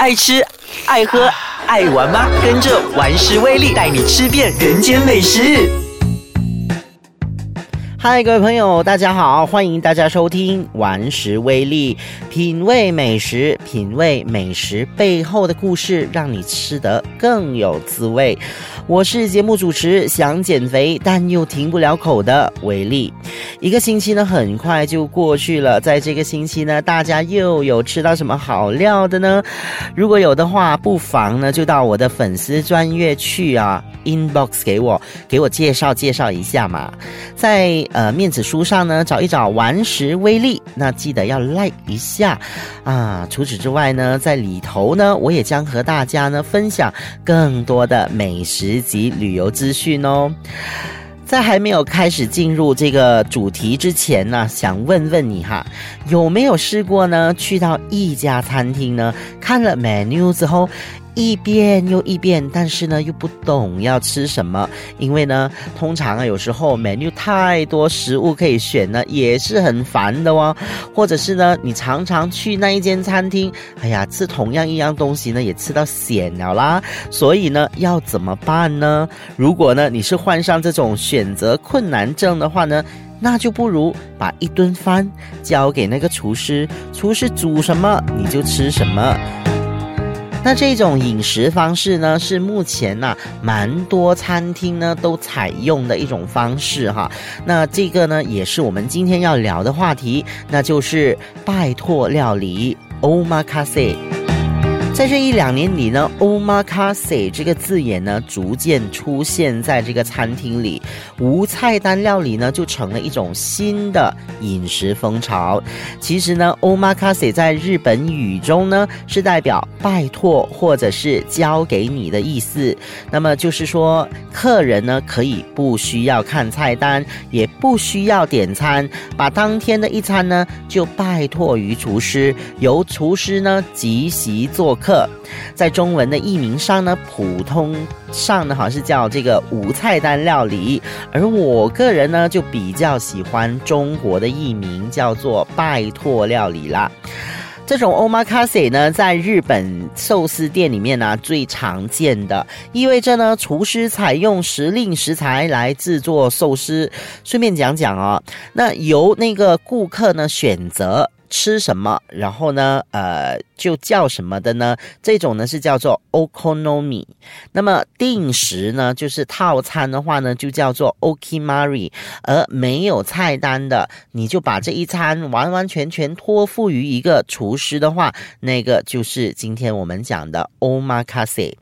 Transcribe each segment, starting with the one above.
爱吃、爱喝、爱玩吗？跟着玩食威力带你吃遍人间美食。嗨，各位朋友，大家好，欢迎大家收听《玩食威力》，品味美食，品味美食背后的故事，让你吃得更有滋味。我是节目主持，想减肥但又停不了口的威力。一个星期呢，很快就过去了，在这个星期呢，大家又有吃到什么好料的呢？如果有的话，不妨呢就到我的粉丝专页去啊，inbox 给我，给我介绍介绍一下嘛，在。呃，面子书上呢，找一找顽石威力，那记得要 like 一下啊。除此之外呢，在里头呢，我也将和大家呢分享更多的美食及旅游资讯哦。在还没有开始进入这个主题之前呢，想问问你哈，有没有试过呢？去到一家餐厅呢，看了 menu 之后。一遍又一遍，但是呢又不懂要吃什么，因为呢，通常啊有时候 menu 太多食物可以选呢，也是很烦的哦。或者是呢，你常常去那一间餐厅，哎呀，吃同样一样东西呢，也吃到咸了啦。所以呢，要怎么办呢？如果呢你是患上这种选择困难症的话呢，那就不如把一顿饭交给那个厨师，厨师煮什么你就吃什么。那这种饮食方式呢，是目前呢蛮多餐厅呢都采用的一种方式哈。那这个呢，也是我们今天要聊的话题，那就是拜托料理 （Omakase）。在这一两年里呢，omakase 这个字眼呢，逐渐出现在这个餐厅里，无菜单料理呢，就成了一种新的饮食风潮。其实呢，omakase 在日本语中呢，是代表拜托或者是交给你的意思。那么就是说，客人呢，可以不需要看菜单，也不需要点餐，把当天的一餐呢，就拜托于厨师，由厨师呢即席做客。在中文的译名上呢，普通上呢好像是叫这个无菜单料理，而我个人呢就比较喜欢中国的译名叫做拜托料理啦。这种 omakase 呢，在日本寿司店里面呢最常见的，意味着呢厨师采用时令食材来制作寿司。顺便讲讲哦，那由那个顾客呢选择。吃什么，然后呢，呃，就叫什么的呢？这种呢是叫做 okonomi。那么定时呢，就是套餐的话呢，就叫做 okimari。而没有菜单的，你就把这一餐完完全全托付于一个厨师的话，那个就是今天我们讲的 omakase。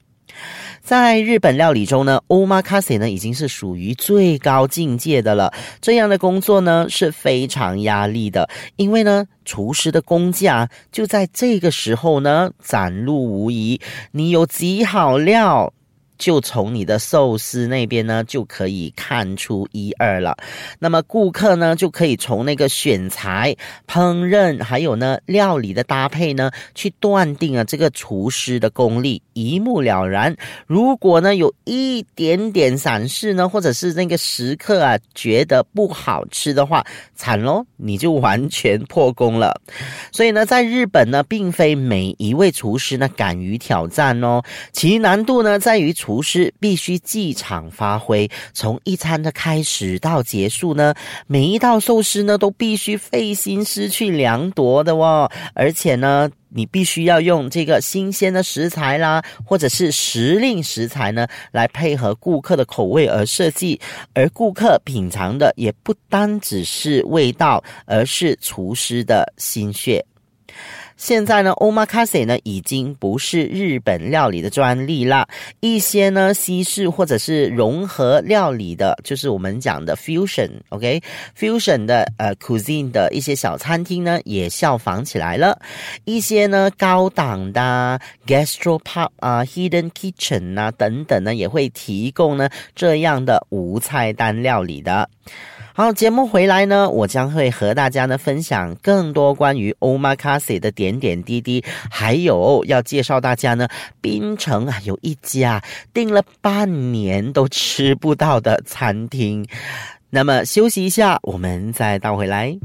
在日本料理中呢，omakase 呢已经是属于最高境界的了。这样的工作呢是非常压力的，因为呢，厨师的工价就在这个时候呢展露无遗。你有极好料。就从你的寿司那边呢，就可以看出一二了。那么顾客呢，就可以从那个选材、烹饪，还有呢料理的搭配呢，去断定啊这个厨师的功力，一目了然。如果呢有一点点闪失呢，或者是那个食客啊觉得不好吃的话，惨喽，你就完全破功了。所以呢，在日本呢，并非每一位厨师呢敢于挑战哦，其难度呢在于厨。厨师必须即场发挥，从一餐的开始到结束呢，每一道寿司呢都必须费心思去量夺的哦，而且呢，你必须要用这个新鲜的食材啦，或者是时令食材呢，来配合顾客的口味而设计，而顾客品尝的也不单只是味道，而是厨师的心血。现在呢，omakase 呢已经不是日本料理的专利啦。一些呢西式或者是融合料理的，就是我们讲的 fusion，OK，fusion 的呃 cuisine 的一些小餐厅呢，也效仿起来了。一些呢高档的 gastropub 啊，hidden kitchen 啊等等呢，也会提供呢这样的无菜单料理的。好，节目回来呢，我将会和大家呢分享更多关于 omakase 的点点点滴滴，还有要介绍大家呢，槟城啊有一家订了半年都吃不到的餐厅。那么休息一下，我们再倒回来。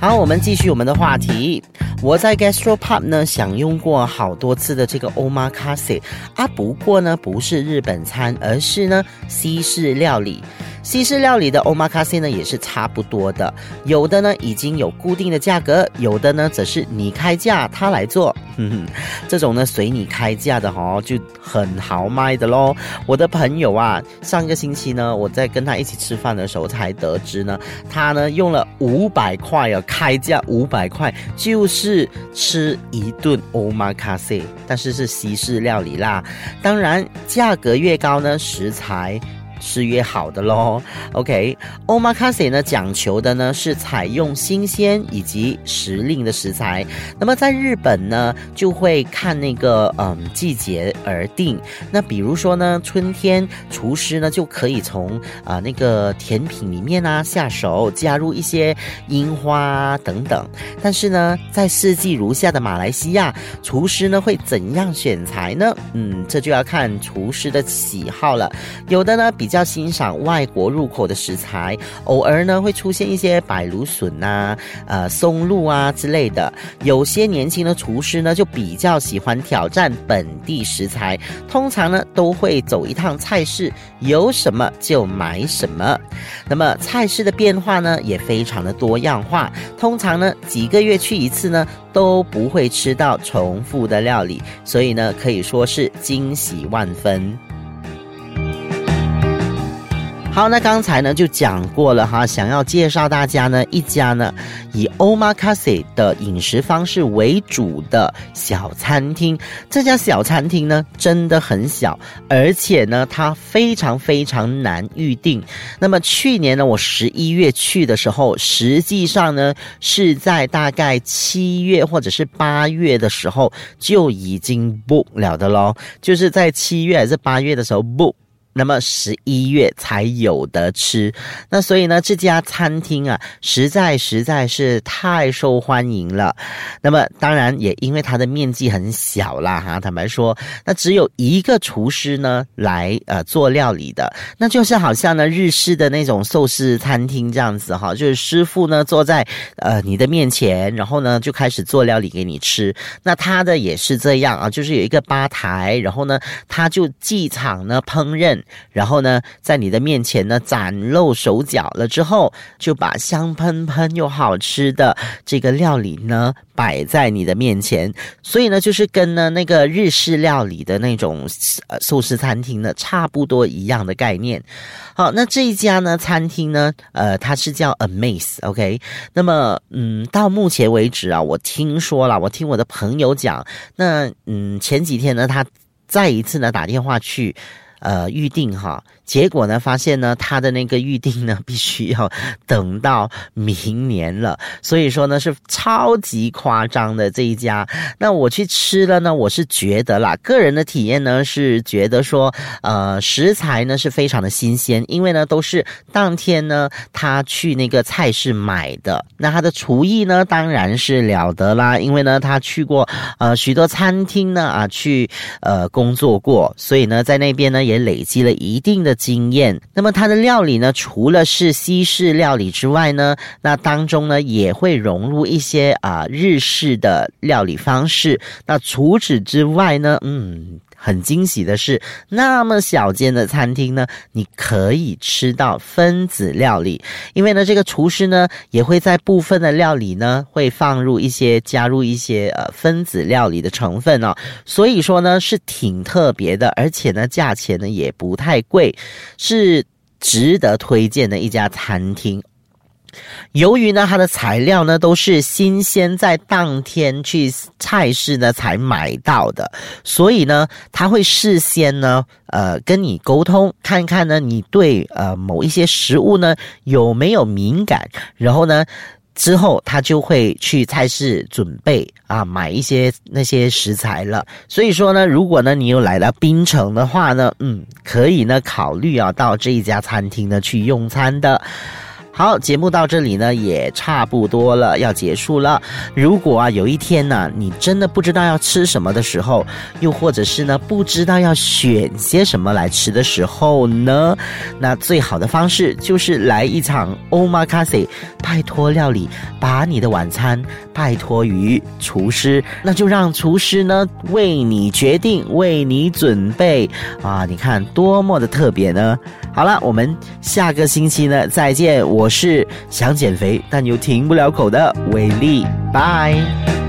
好，我们继续我们的话题。我在 Gastro Pub 呢享用过好多次的这个 Omakase 啊，不过呢不是日本餐，而是呢西式料理。西式料理的 Omakase 呢也是差不多的，有的呢已经有固定的价格，有的呢则是你开价他来做。哼哼，这种呢随你开价的哈就很豪迈的喽。我的朋友啊，上个星期呢我在跟他一起吃饭的时候才得知呢，他呢用了五百块啊开价五百块，就是吃一顿 Omakase，但是是西式料理啦。当然价格越高呢，食材。是越好的喽。OK，Omakase 呢讲求的呢是采用新鲜以及时令的食材。那么在日本呢，就会看那个嗯季节而定。那比如说呢，春天厨师呢就可以从啊那个甜品里面啊下手，加入一些樱花等等。但是呢，在四季如夏的马来西亚，厨师呢会怎样选材呢？嗯，这就要看厨师的喜好了。有的呢比比较欣赏外国入口的食材，偶尔呢会出现一些白芦笋呐、呃松露啊之类的。有些年轻的厨师呢就比较喜欢挑战本地食材，通常呢都会走一趟菜市，有什么就买什么。那么菜市的变化呢也非常的多样化，通常呢几个月去一次呢都不会吃到重复的料理，所以呢可以说是惊喜万分。好，那刚才呢就讲过了哈，想要介绍大家呢一家呢以 Omakase 的饮食方式为主的小餐厅。这家小餐厅呢真的很小，而且呢它非常非常难预定。那么去年呢我十一月去的时候，实际上呢是在大概七月或者是八月的时候就已经 book 了的喽，就是在七月还是八月的时候 book。那么十一月才有得吃，那所以呢，这家餐厅啊，实在实在是太受欢迎了。那么当然也因为它的面积很小啦，哈，坦白说，那只有一个厨师呢来呃做料理的，那就是好像呢日式的那种寿司餐厅这样子哈，就是师傅呢坐在呃你的面前，然后呢就开始做料理给你吃。那他的也是这样啊，就是有一个吧台，然后呢他就进场呢烹饪。然后呢，在你的面前呢展露手脚了之后，就把香喷喷又好吃的这个料理呢摆在你的面前。所以呢，就是跟呢那个日式料理的那种呃寿司餐厅呢差不多一样的概念。好，那这一家呢餐厅呢，呃，它是叫 Amaze，OK。那么，嗯，到目前为止啊，我听说了，我听我的朋友讲，那嗯前几天呢，他再一次呢打电话去。呃，预定哈。结果呢，发现呢，他的那个预定呢，必须要等到明年了。所以说呢，是超级夸张的这一家。那我去吃了呢，我是觉得啦，个人的体验呢，是觉得说，呃，食材呢是非常的新鲜，因为呢都是当天呢他去那个菜市买的。那他的厨艺呢，当然是了得啦，因为呢他去过呃许多餐厅呢啊去呃工作过，所以呢在那边呢也累积了一定的。经验，那么它的料理呢，除了是西式料理之外呢，那当中呢也会融入一些啊日式的料理方式。那除此之外呢，嗯，很惊喜的是，那么小间的餐厅呢，你可以吃到分子料理，因为呢，这个厨师呢也会在部分的料理呢会放入一些加入一些呃分子料理的成分哦，所以说呢是挺特别的，而且呢价钱呢也不太贵。是值得推荐的一家餐厅。由于呢，它的材料呢都是新鲜，在当天去菜市呢才买到的，所以呢，他会事先呢，呃，跟你沟通，看看呢，你对呃某一些食物呢有没有敏感，然后呢。之后，他就会去菜市准备啊，买一些那些食材了。所以说呢，如果呢你又来到槟城的话呢，嗯，可以呢考虑啊到这一家餐厅呢去用餐的。好，节目到这里呢也差不多了，要结束了。如果啊有一天呢，你真的不知道要吃什么的时候，又或者是呢不知道要选些什么来吃的时候呢，那最好的方式就是来一场 omakase，拜托料理，把你的晚餐拜托于厨师，那就让厨师呢为你决定，为你准备啊！你看多么的特别呢！好了，我们下个星期呢再见。我我是想减肥但又停不了口的威力，拜。